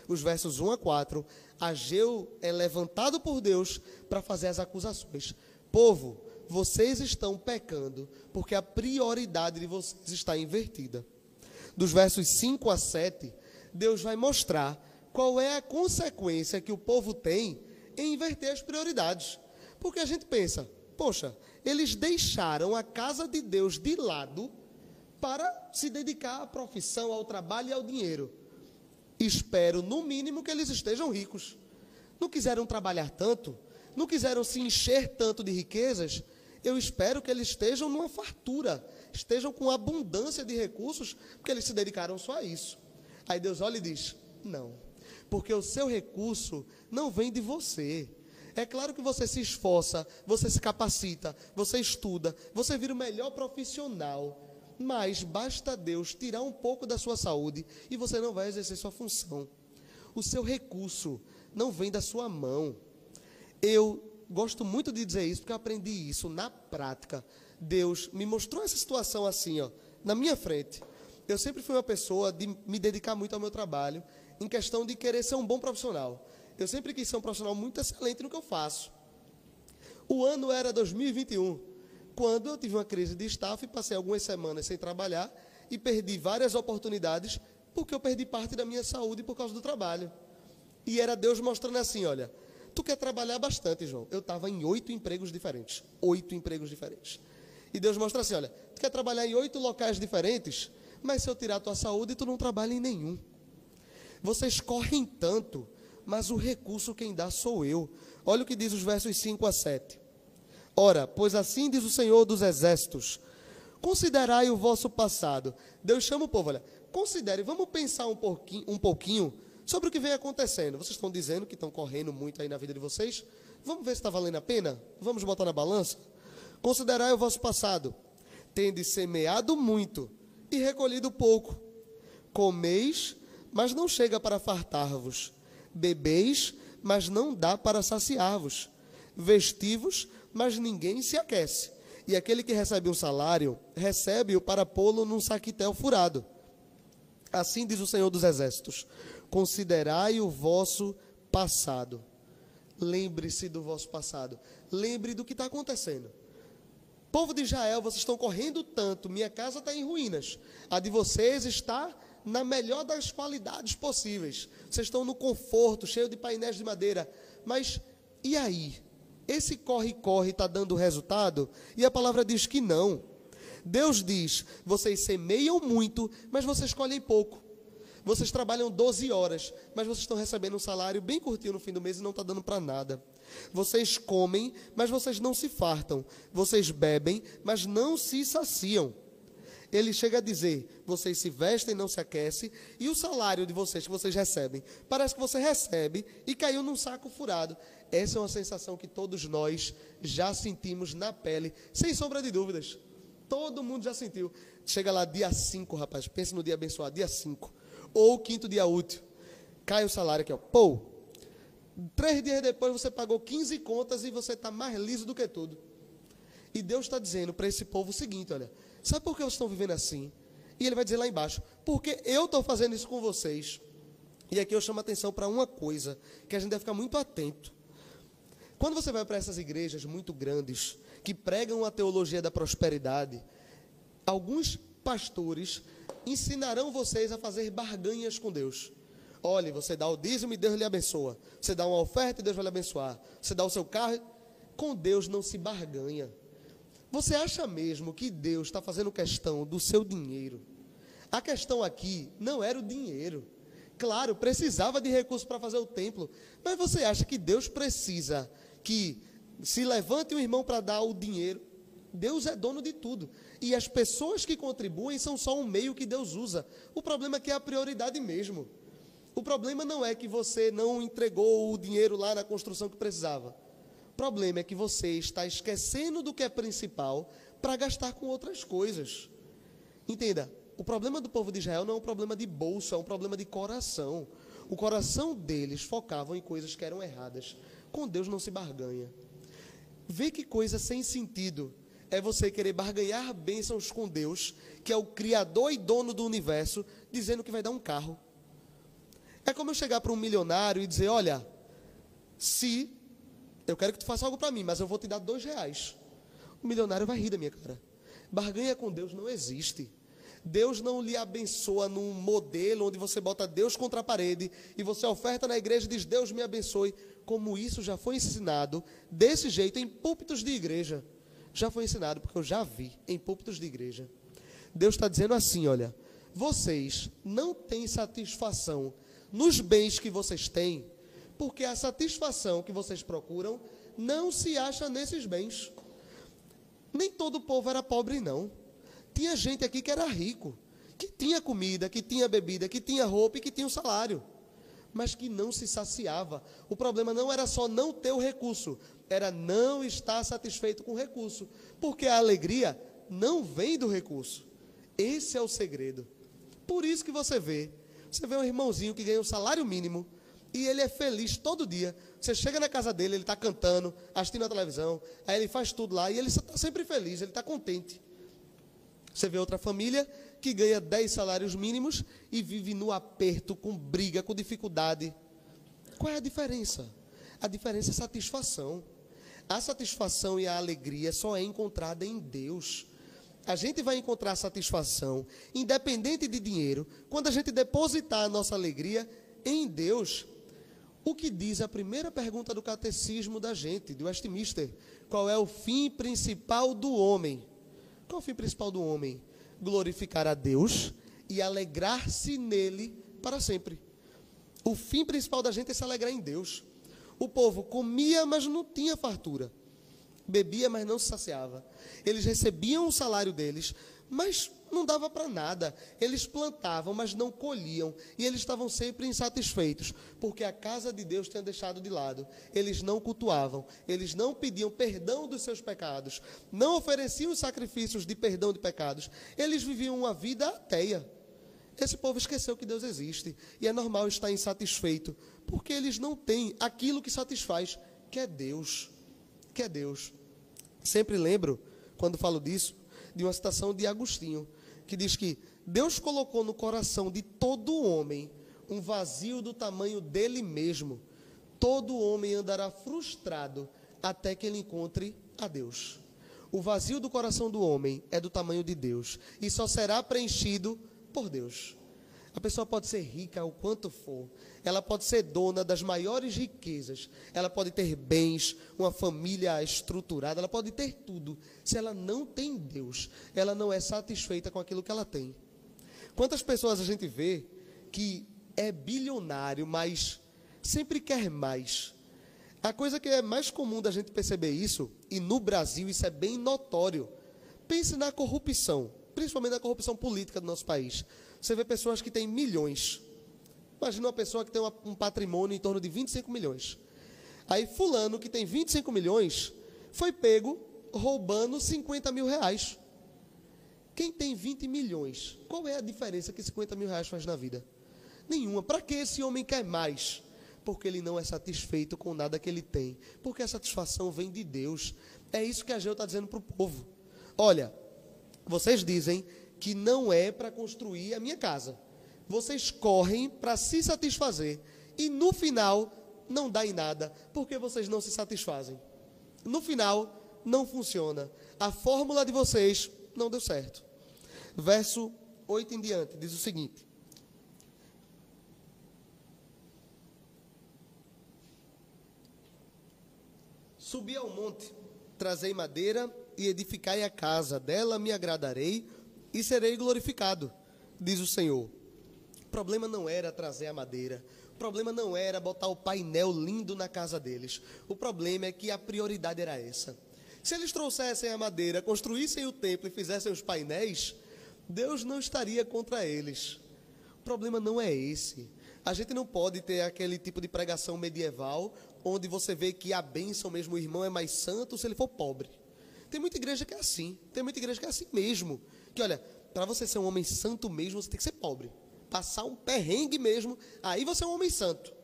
Os versos 1 a 4, Ageu é levantado por Deus para fazer as acusações. Povo, vocês estão pecando porque a prioridade de vocês está invertida. Dos versos 5 a 7, Deus vai mostrar qual é a consequência que o povo tem em inverter as prioridades. Porque a gente pensa, poxa, eles deixaram a casa de Deus de lado para se dedicar à profissão, ao trabalho e ao dinheiro. Espero, no mínimo, que eles estejam ricos. Não quiseram trabalhar tanto, não quiseram se encher tanto de riquezas, eu espero que eles estejam numa fartura, estejam com abundância de recursos, porque eles se dedicaram só a isso. Aí Deus olha e diz: Não, porque o seu recurso não vem de você. É claro que você se esforça, você se capacita, você estuda, você vira o melhor profissional, mas basta Deus tirar um pouco da sua saúde e você não vai exercer sua função. O seu recurso não vem da sua mão. Eu gosto muito de dizer isso porque eu aprendi isso na prática. Deus me mostrou essa situação assim, ó, na minha frente. Eu sempre fui uma pessoa de me dedicar muito ao meu trabalho, em questão de querer ser um bom profissional. Eu sempre quis ser um profissional muito excelente no que eu faço. O ano era 2021, quando eu tive uma crise de staff e passei algumas semanas sem trabalhar e perdi várias oportunidades porque eu perdi parte da minha saúde por causa do trabalho. E era Deus mostrando assim, olha, Tu quer trabalhar bastante, João. Eu estava em oito empregos diferentes. Oito empregos diferentes. E Deus mostra assim: olha, tu quer trabalhar em oito locais diferentes, mas se eu tirar a tua saúde, tu não trabalha em nenhum. Vocês correm tanto, mas o recurso quem dá sou eu. Olha o que diz os versos 5 a 7. Ora, pois assim diz o Senhor dos Exércitos: considerai o vosso passado. Deus chama o povo, olha, considere, vamos pensar um pouquinho, um pouquinho sobre o que vem acontecendo. Vocês estão dizendo que estão correndo muito aí na vida de vocês. Vamos ver se está valendo a pena? Vamos botar na balança? Considerai o vosso passado. Tende semeado muito e recolhido pouco. Comeis, mas não chega para fartar-vos. Bebeis, mas não dá para saciar-vos. Vestivos, mas ninguém se aquece. E aquele que recebe um salário, recebe-o para pô-lo num saquitel furado. Assim diz o Senhor dos Exércitos: considerai o vosso passado. Lembre-se do vosso passado. Lembre do que está acontecendo. Povo de Israel, vocês estão correndo tanto, minha casa está em ruínas. A de vocês está na melhor das qualidades possíveis. Vocês estão no conforto, cheio de painéis de madeira. Mas e aí? Esse corre-corre está dando resultado? E a palavra diz que não. Deus diz: vocês semeiam muito, mas vocês colhem pouco. Vocês trabalham 12 horas, mas vocês estão recebendo um salário bem curtinho no fim do mês e não está dando para nada. Vocês comem, mas vocês não se fartam. Vocês bebem, mas não se saciam. Ele chega a dizer: vocês se vestem, não se aquecem, e o salário de vocês que vocês recebem, parece que você recebe e caiu num saco furado. Essa é uma sensação que todos nós já sentimos na pele, sem sombra de dúvidas. Todo mundo já sentiu. Chega lá dia 5, rapaz, pense no dia abençoado, dia 5 ou o quinto dia útil. Cai o salário aqui, ó. Pô, três dias depois você pagou 15 contas e você está mais liso do que tudo. E Deus está dizendo para esse povo o seguinte: olha, sabe por que vocês estão vivendo assim? E ele vai dizer lá embaixo: porque eu estou fazendo isso com vocês. E aqui eu chamo a atenção para uma coisa que a gente deve ficar muito atento. Quando você vai para essas igrejas muito grandes, que pregam a teologia da prosperidade, alguns pastores ensinarão vocês a fazer barganhas com Deus. Olhe, você dá o dízimo e Deus lhe abençoa. Você dá uma oferta e Deus vai lhe abençoar. Você dá o seu carro. Com Deus não se barganha. Você acha mesmo que Deus está fazendo questão do seu dinheiro? A questão aqui não era o dinheiro. Claro, precisava de recursos para fazer o templo. Mas você acha que Deus precisa que se levante um irmão para dar o dinheiro? Deus é dono de tudo. E as pessoas que contribuem são só um meio que Deus usa. O problema é que é a prioridade mesmo. O problema não é que você não entregou o dinheiro lá na construção que precisava. O problema é que você está esquecendo do que é principal para gastar com outras coisas. Entenda, o problema do povo de Israel não é um problema de bolso, é um problema de coração. O coração deles focavam em coisas que eram erradas. Com Deus não se barganha. Vê que coisa sem sentido é você querer barganhar bênçãos com Deus, que é o Criador e dono do universo, dizendo que vai dar um carro. É como eu chegar para um milionário e dizer: Olha, se eu quero que tu faça algo para mim, mas eu vou te dar dois reais. O milionário vai rir da minha cara. Barganha com Deus não existe. Deus não lhe abençoa num modelo onde você bota Deus contra a parede e você oferta na igreja e diz: Deus me abençoe. Como isso já foi ensinado desse jeito em púlpitos de igreja já foi ensinado, porque eu já vi em púlpitos de igreja. Deus está dizendo assim: olha, vocês não têm satisfação nos bens que vocês têm, porque a satisfação que vocês procuram não se acha nesses bens. Nem todo o povo era pobre, não. Tinha gente aqui que era rico, que tinha comida, que tinha bebida, que tinha roupa e que tinha um salário, mas que não se saciava. O problema não era só não ter o recurso, era não estar satisfeito com o recurso, porque a alegria não vem do recurso. Esse é o segredo. Por isso que você vê, você vê um irmãozinho que ganha um salário mínimo e ele é feliz todo dia. Você chega na casa dele, ele está cantando, assistindo a televisão, aí ele faz tudo lá e ele está sempre feliz, ele está contente. Você vê outra família que ganha 10 salários mínimos e vive no aperto, com briga, com dificuldade. Qual é a diferença? A diferença é satisfação. A satisfação e a alegria só é encontrada em Deus. A gente vai encontrar satisfação, independente de dinheiro, quando a gente depositar a nossa alegria em Deus. O que diz a primeira pergunta do catecismo da gente, do Westminster? Qual é o fim principal do homem? Qual é o fim principal do homem? Glorificar a Deus e alegrar-se nele para sempre. O fim principal da gente é se alegrar em Deus. O povo comia, mas não tinha fartura. Bebia, mas não se saciava. Eles recebiam o salário deles, mas não dava para nada. Eles plantavam, mas não colhiam. E eles estavam sempre insatisfeitos, porque a casa de Deus tinha deixado de lado. Eles não cultuavam, eles não pediam perdão dos seus pecados, não ofereciam sacrifícios de perdão de pecados. Eles viviam uma vida ateia. Esse povo esqueceu que Deus existe. E é normal estar insatisfeito, porque eles não têm aquilo que satisfaz, que é Deus. Que é Deus. Sempre lembro, quando falo disso, de uma citação de Agostinho, que diz que Deus colocou no coração de todo homem um vazio do tamanho dele mesmo. Todo homem andará frustrado até que ele encontre a Deus. O vazio do coração do homem é do tamanho de Deus e só será preenchido por Deus. A pessoa pode ser rica o quanto for, ela pode ser dona das maiores riquezas, ela pode ter bens, uma família estruturada, ela pode ter tudo. Se ela não tem Deus, ela não é satisfeita com aquilo que ela tem. Quantas pessoas a gente vê que é bilionário, mas sempre quer mais? A coisa que é mais comum da gente perceber isso, e no Brasil isso é bem notório. Pense na corrupção principalmente na corrupção política do nosso país. Você vê pessoas que têm milhões. Imagina uma pessoa que tem uma, um patrimônio em torno de 25 milhões. Aí fulano, que tem 25 milhões, foi pego roubando 50 mil reais. Quem tem 20 milhões, qual é a diferença que 50 mil reais faz na vida? Nenhuma. Para que esse homem quer mais? Porque ele não é satisfeito com nada que ele tem. Porque a satisfação vem de Deus. É isso que a Geu está dizendo para o povo. Olha, vocês dizem que não é para construir a minha casa. Vocês correm para se satisfazer e no final não dá em nada, porque vocês não se satisfazem. No final, não funciona. A fórmula de vocês não deu certo. Verso 8 em diante diz o seguinte: Subi ao monte, trazei madeira e edificai a casa, dela me agradarei e serei glorificado, diz o Senhor. O problema não era trazer a madeira, o problema não era botar o painel lindo na casa deles. O problema é que a prioridade era essa. Se eles trouxessem a madeira, construíssem o templo e fizessem os painéis, Deus não estaria contra eles. O problema não é esse. A gente não pode ter aquele tipo de pregação medieval onde você vê que a bênção mesmo, o irmão é mais santo se ele for pobre. Tem muita igreja que é assim. Tem muita igreja que é assim mesmo. Que olha, para você ser um homem santo mesmo, você tem que ser pobre. Passar um perrengue mesmo, aí você é um homem santo.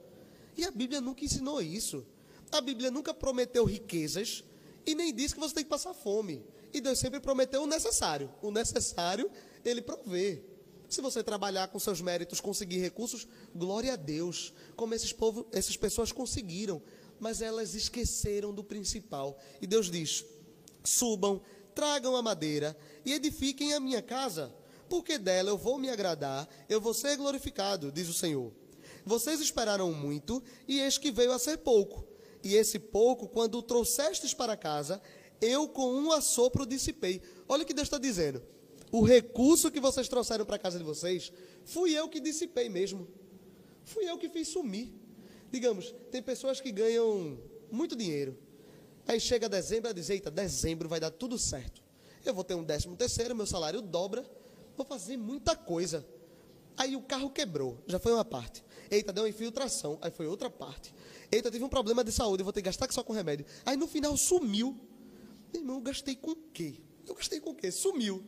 E a Bíblia nunca ensinou isso. A Bíblia nunca prometeu riquezas e nem disse que você tem que passar fome. E Deus sempre prometeu o necessário. O necessário, Ele provê. Se você trabalhar com seus méritos, conseguir recursos, glória a Deus. Como esses, povo, essas pessoas conseguiram. Mas elas esqueceram do principal. E Deus diz: subam, tragam a madeira e edifiquem a minha casa, porque dela eu vou me agradar, eu vou ser glorificado, diz o Senhor. Vocês esperaram muito, e eis que veio a ser pouco. E esse pouco, quando o trouxestes para casa, eu com um assopro dissipei. Olha o que Deus está dizendo. O recurso que vocês trouxeram para a casa de vocês, fui eu que dissipei mesmo. Fui eu que fiz sumir. Digamos, tem pessoas que ganham muito dinheiro. Aí chega dezembro, ela diz, eita, dezembro vai dar tudo certo. Eu vou ter um décimo terceiro, meu salário dobra, vou fazer muita coisa. Aí o carro quebrou, já foi uma parte. Eita, deu uma infiltração, aí foi outra parte. Eita, tive um problema de saúde, vou ter que gastar só com remédio. Aí no final sumiu. Meu irmão, eu gastei com o quê? Eu gastei com o quê? Sumiu.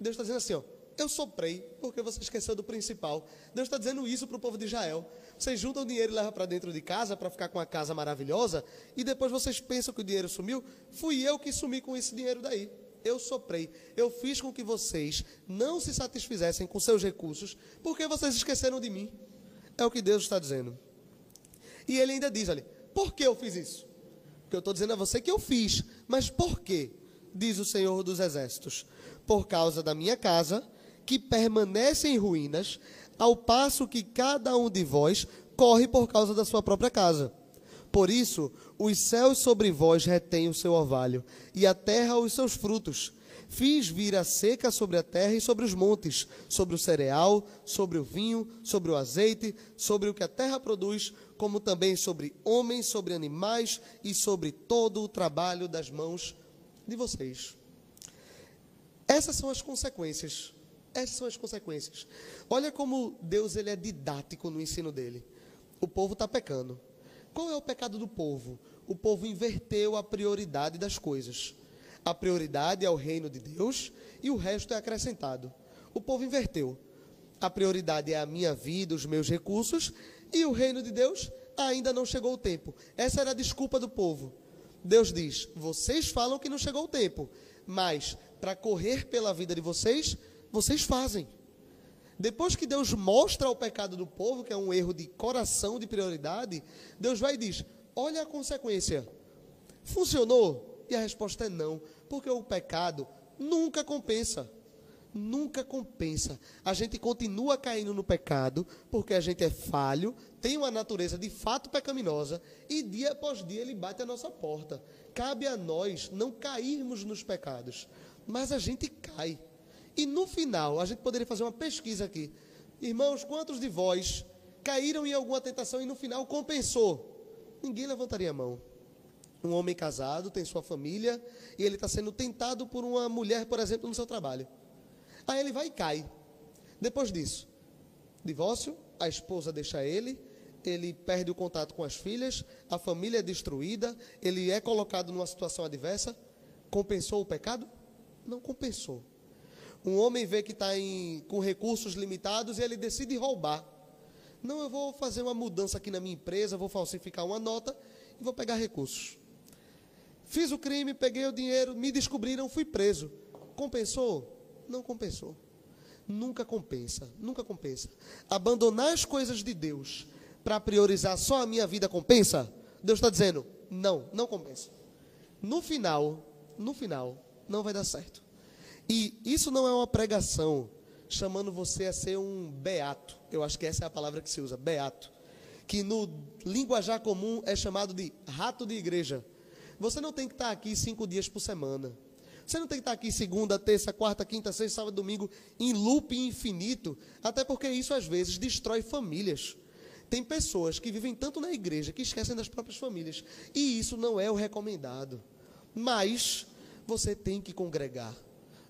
Deus está dizendo assim, ó, eu soprei porque você esqueceu do principal. Deus está dizendo isso para o povo de Israel. Vocês juntam o dinheiro e levam para dentro de casa para ficar com a casa maravilhosa e depois vocês pensam que o dinheiro sumiu. Fui eu que sumi com esse dinheiro daí. Eu soprei. Eu fiz com que vocês não se satisfizessem com seus recursos porque vocês esqueceram de mim. É o que Deus está dizendo. E ele ainda diz: olha, por que eu fiz isso? Porque eu estou dizendo a você que eu fiz. Mas por quê? Diz o Senhor dos Exércitos. Por causa da minha casa, que permanece em ruínas, ao passo que cada um de vós corre por causa da sua própria casa. Por isso, os céus sobre vós retêm o seu orvalho, e a terra os seus frutos. Fiz vir a seca sobre a terra e sobre os montes, sobre o cereal, sobre o vinho, sobre o azeite, sobre o que a terra produz, como também sobre homens, sobre animais e sobre todo o trabalho das mãos de vocês. Essas são as consequências essas são as consequências. Olha como Deus ele é didático no ensino dele. O povo está pecando. Qual é o pecado do povo? O povo inverteu a prioridade das coisas. A prioridade é o reino de Deus e o resto é acrescentado. O povo inverteu. A prioridade é a minha vida, os meus recursos e o reino de Deus ainda não chegou o tempo. Essa era a desculpa do povo. Deus diz: vocês falam que não chegou o tempo, mas para correr pela vida de vocês, vocês fazem. Depois que Deus mostra o pecado do povo, que é um erro de coração, de prioridade, Deus vai e diz: Olha a consequência. Funcionou? E a resposta é não, porque o pecado nunca compensa. Nunca compensa. A gente continua caindo no pecado, porque a gente é falho, tem uma natureza de fato pecaminosa, e dia após dia ele bate a nossa porta. Cabe a nós não cairmos nos pecados, mas a gente cai. E no final, a gente poderia fazer uma pesquisa aqui. Irmãos, quantos de vós caíram em alguma tentação e no final compensou? Ninguém levantaria a mão. Um homem casado, tem sua família, e ele está sendo tentado por uma mulher, por exemplo, no seu trabalho. Aí ele vai e cai. Depois disso, divórcio, a esposa deixa ele, ele perde o contato com as filhas, a família é destruída, ele é colocado numa situação adversa. Compensou o pecado? Não compensou. Um homem vê que está com recursos limitados e ele decide roubar. Não, eu vou fazer uma mudança aqui na minha empresa, vou falsificar uma nota e vou pegar recursos. Fiz o crime, peguei o dinheiro, me descobriram, fui preso. Compensou? Não compensou. Nunca compensa, nunca compensa. Abandonar as coisas de Deus para priorizar só a minha vida compensa? Deus está dizendo: não, não compensa. No final, no final, não vai dar certo. E isso não é uma pregação chamando você a ser um beato. Eu acho que essa é a palavra que se usa, beato. Que no linguajar comum é chamado de rato de igreja. Você não tem que estar aqui cinco dias por semana. Você não tem que estar aqui segunda, terça, quarta, quinta, sexta, sábado, domingo, em loop infinito. Até porque isso às vezes destrói famílias. Tem pessoas que vivem tanto na igreja que esquecem das próprias famílias. E isso não é o recomendado. Mas você tem que congregar.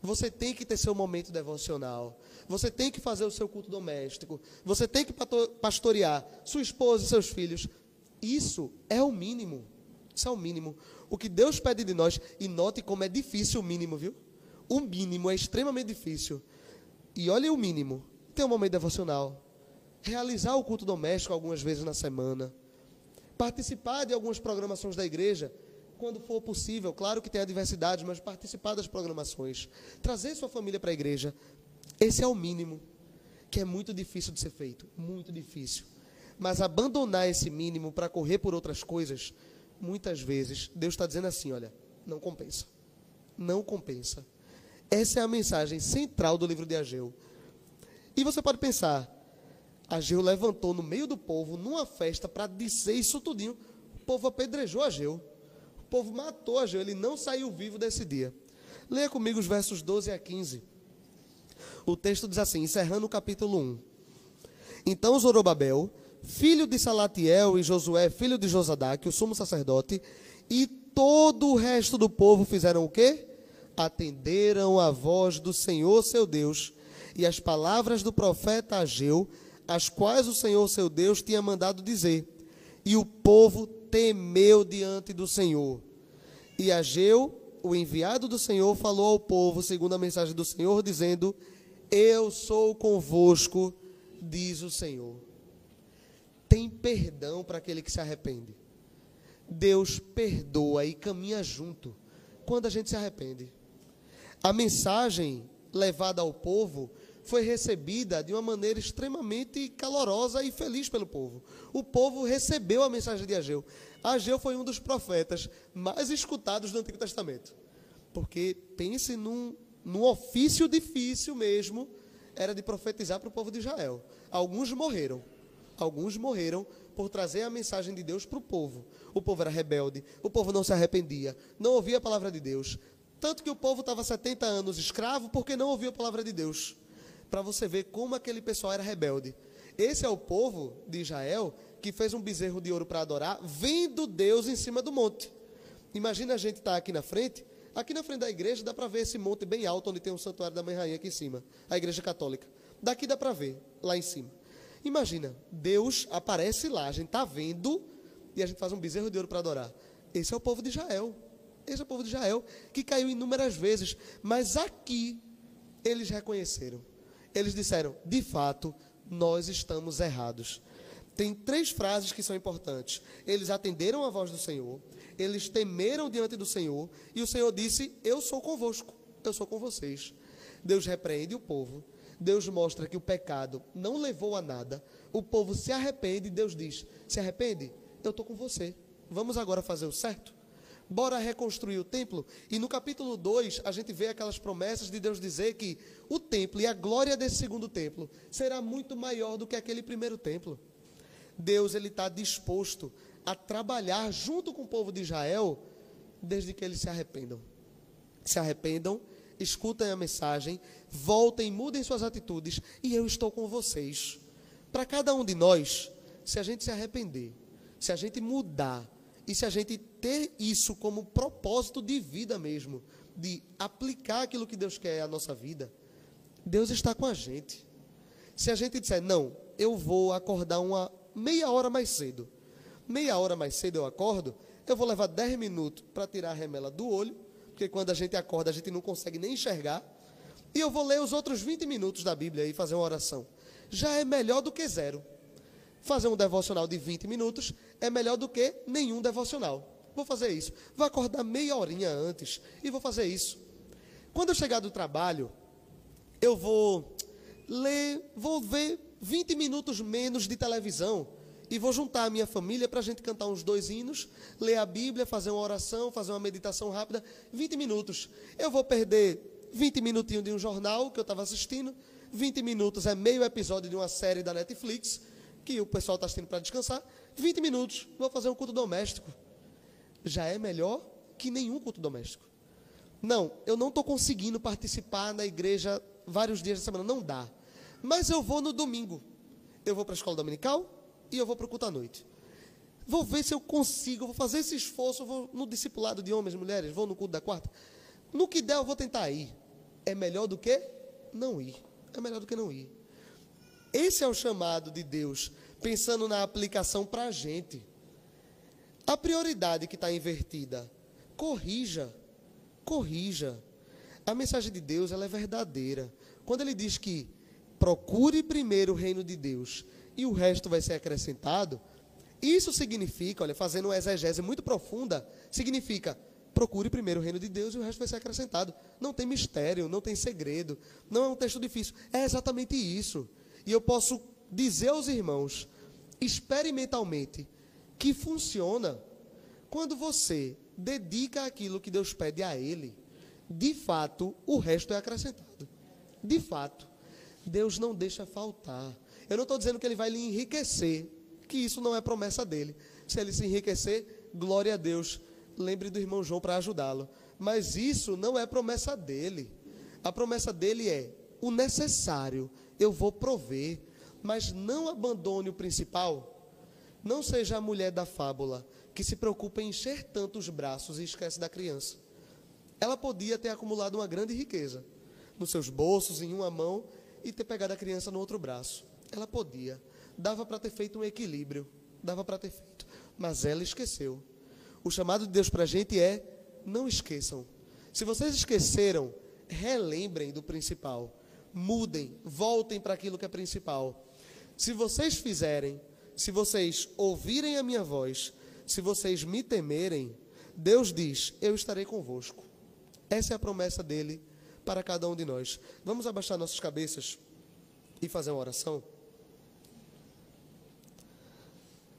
Você tem que ter seu momento devocional. Você tem que fazer o seu culto doméstico. Você tem que pastorear sua esposa e seus filhos. Isso é o mínimo. Isso é o mínimo. O que Deus pede de nós, e note como é difícil o mínimo, viu? O mínimo é extremamente difícil. E olha o mínimo. Ter um momento devocional. Realizar o culto doméstico algumas vezes na semana. Participar de algumas programações da igreja quando for possível. Claro que tem adversidades, mas participar das programações. Trazer sua família para a igreja. Esse é o mínimo, que é muito difícil de ser feito. Muito difícil. Mas abandonar esse mínimo para correr por outras coisas, muitas vezes, Deus está dizendo assim: olha, não compensa. Não compensa. Essa é a mensagem central do livro de Ageu. E você pode pensar, Ageu levantou no meio do povo, numa festa, para dizer isso tudinho. O povo apedrejou Ageu povo matou Ageu, ele não saiu vivo desse dia. Leia comigo os versos 12 a 15. O texto diz assim, encerrando o capítulo 1. Então Zorobabel, filho de Salatiel, e Josué, filho de Josadaque, o sumo sacerdote, e todo o resto do povo fizeram o quê? Atenderam a voz do Senhor seu Deus e as palavras do profeta Ageu, as quais o Senhor seu Deus tinha mandado dizer. E o povo temeu diante do Senhor. E Ageu, o enviado do Senhor, falou ao povo, segundo a mensagem do Senhor, dizendo: Eu sou convosco, diz o Senhor. Tem perdão para aquele que se arrepende. Deus perdoa e caminha junto quando a gente se arrepende. A mensagem levada ao povo foi recebida de uma maneira extremamente calorosa e feliz pelo povo. O povo recebeu a mensagem de Ageu. Ageu foi um dos profetas mais escutados do Antigo Testamento. Porque pense num, num ofício difícil mesmo, era de profetizar para o povo de Israel. Alguns morreram. Alguns morreram por trazer a mensagem de Deus para o povo. O povo era rebelde, o povo não se arrependia, não ouvia a palavra de Deus. Tanto que o povo estava 70 anos escravo porque não ouvia a palavra de Deus para você ver como aquele pessoal era rebelde. Esse é o povo de Israel que fez um bezerro de ouro para adorar, vendo Deus em cima do monte. Imagina a gente estar tá aqui na frente, aqui na frente da igreja dá para ver esse monte bem alto onde tem o santuário da Mãe Rainha aqui em cima, a igreja católica. Daqui dá para ver, lá em cima. Imagina, Deus aparece lá, a gente está vendo e a gente faz um bezerro de ouro para adorar. Esse é o povo de Israel. Esse é o povo de Israel que caiu inúmeras vezes, mas aqui eles reconheceram eles disseram: de fato, nós estamos errados. Tem três frases que são importantes. Eles atenderam a voz do Senhor, eles temeram diante do Senhor, e o Senhor disse: Eu sou convosco, eu sou com vocês. Deus repreende o povo, Deus mostra que o pecado não levou a nada, o povo se arrepende, e Deus diz: Se arrepende? Eu estou com você. Vamos agora fazer o certo? Bora reconstruir o templo. E no capítulo 2, a gente vê aquelas promessas de Deus dizer que o templo e a glória desse segundo templo será muito maior do que aquele primeiro templo. Deus ele está disposto a trabalhar junto com o povo de Israel desde que eles se arrependam. Se arrependam, escutem a mensagem, voltem, mudem suas atitudes e eu estou com vocês. Para cada um de nós, se a gente se arrepender, se a gente mudar, e se a gente ter isso como propósito de vida mesmo, de aplicar aquilo que Deus quer à nossa vida, Deus está com a gente. Se a gente disser, não, eu vou acordar uma meia hora mais cedo, meia hora mais cedo eu acordo, eu vou levar 10 minutos para tirar a remela do olho, porque quando a gente acorda a gente não consegue nem enxergar, e eu vou ler os outros 20 minutos da Bíblia e fazer uma oração. Já é melhor do que zero. Fazer um devocional de 20 minutos é melhor do que nenhum devocional. Vou fazer isso. Vou acordar meia horinha antes e vou fazer isso. Quando eu chegar do trabalho, eu vou ler, vou ver 20 minutos menos de televisão e vou juntar a minha família para a gente cantar uns dois hinos, ler a Bíblia, fazer uma oração, fazer uma meditação rápida, 20 minutos. Eu vou perder 20 minutinhos de um jornal que eu estava assistindo, 20 minutos é meio episódio de uma série da Netflix, que o pessoal está assistindo para descansar, 20 minutos, vou fazer um culto doméstico. Já é melhor que nenhum culto doméstico. Não, eu não estou conseguindo participar na igreja vários dias da semana, não dá. Mas eu vou no domingo. Eu vou para a escola dominical e eu vou para o culto à noite. Vou ver se eu consigo, vou fazer esse esforço, vou no discipulado de homens e mulheres, vou no culto da quarta. No que der, eu vou tentar ir. É melhor do que não ir. É melhor do que não ir. Esse é o chamado de Deus, pensando na aplicação para a gente. A prioridade que está invertida, corrija, corrija. A mensagem de Deus ela é verdadeira. Quando ele diz que procure primeiro o reino de Deus e o resto vai ser acrescentado, isso significa, olha, fazendo uma exegese muito profunda, significa procure primeiro o reino de Deus e o resto vai ser acrescentado. Não tem mistério, não tem segredo, não é um texto difícil. É exatamente isso. E eu posso dizer aos irmãos, experimentalmente, que funciona quando você dedica aquilo que Deus pede a Ele. De fato, o resto é acrescentado. De fato, Deus não deixa faltar. Eu não estou dizendo que Ele vai lhe enriquecer, que isso não é promessa dele. Se ele se enriquecer, glória a Deus. Lembre do irmão João para ajudá-lo. Mas isso não é promessa dele. A promessa dele é o necessário, eu vou prover, mas não abandone o principal. Não seja a mulher da fábula que se preocupa em encher tanto os braços e esquece da criança. Ela podia ter acumulado uma grande riqueza nos seus bolsos, em uma mão, e ter pegado a criança no outro braço. Ela podia. Dava para ter feito um equilíbrio. Dava para ter feito. Mas ela esqueceu. O chamado de Deus para a gente é: não esqueçam. Se vocês esqueceram, relembrem do principal. Mudem, voltem para aquilo que é principal. Se vocês fizerem, se vocês ouvirem a minha voz, se vocês me temerem, Deus diz: Eu estarei convosco. Essa é a promessa dele para cada um de nós. Vamos abaixar nossas cabeças e fazer uma oração?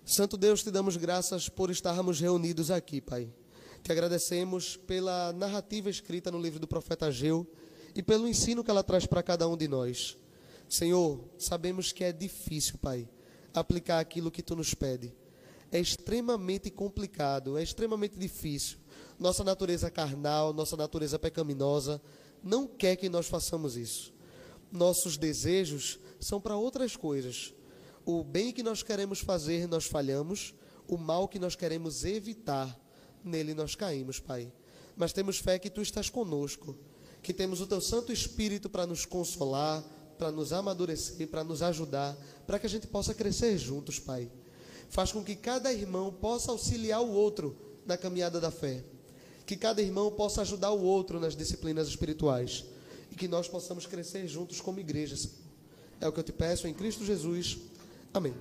Santo Deus, te damos graças por estarmos reunidos aqui, Pai. Te agradecemos pela narrativa escrita no livro do profeta Ageu e pelo ensino que ela traz para cada um de nós. Senhor, sabemos que é difícil, Pai, aplicar aquilo que tu nos pede. É extremamente complicado, é extremamente difícil. Nossa natureza carnal, nossa natureza pecaminosa não quer que nós façamos isso. Nossos desejos são para outras coisas. O bem que nós queremos fazer, nós falhamos. O mal que nós queremos evitar, nele nós caímos, Pai. Mas temos fé que tu estás conosco, que temos o teu Santo Espírito para nos consolar, para nos amadurecer, para nos ajudar, para que a gente possa crescer juntos, Pai. Faz com que cada irmão possa auxiliar o outro na caminhada da fé. Que cada irmão possa ajudar o outro nas disciplinas espirituais. E que nós possamos crescer juntos como igreja. É o que eu te peço em Cristo Jesus. Amém.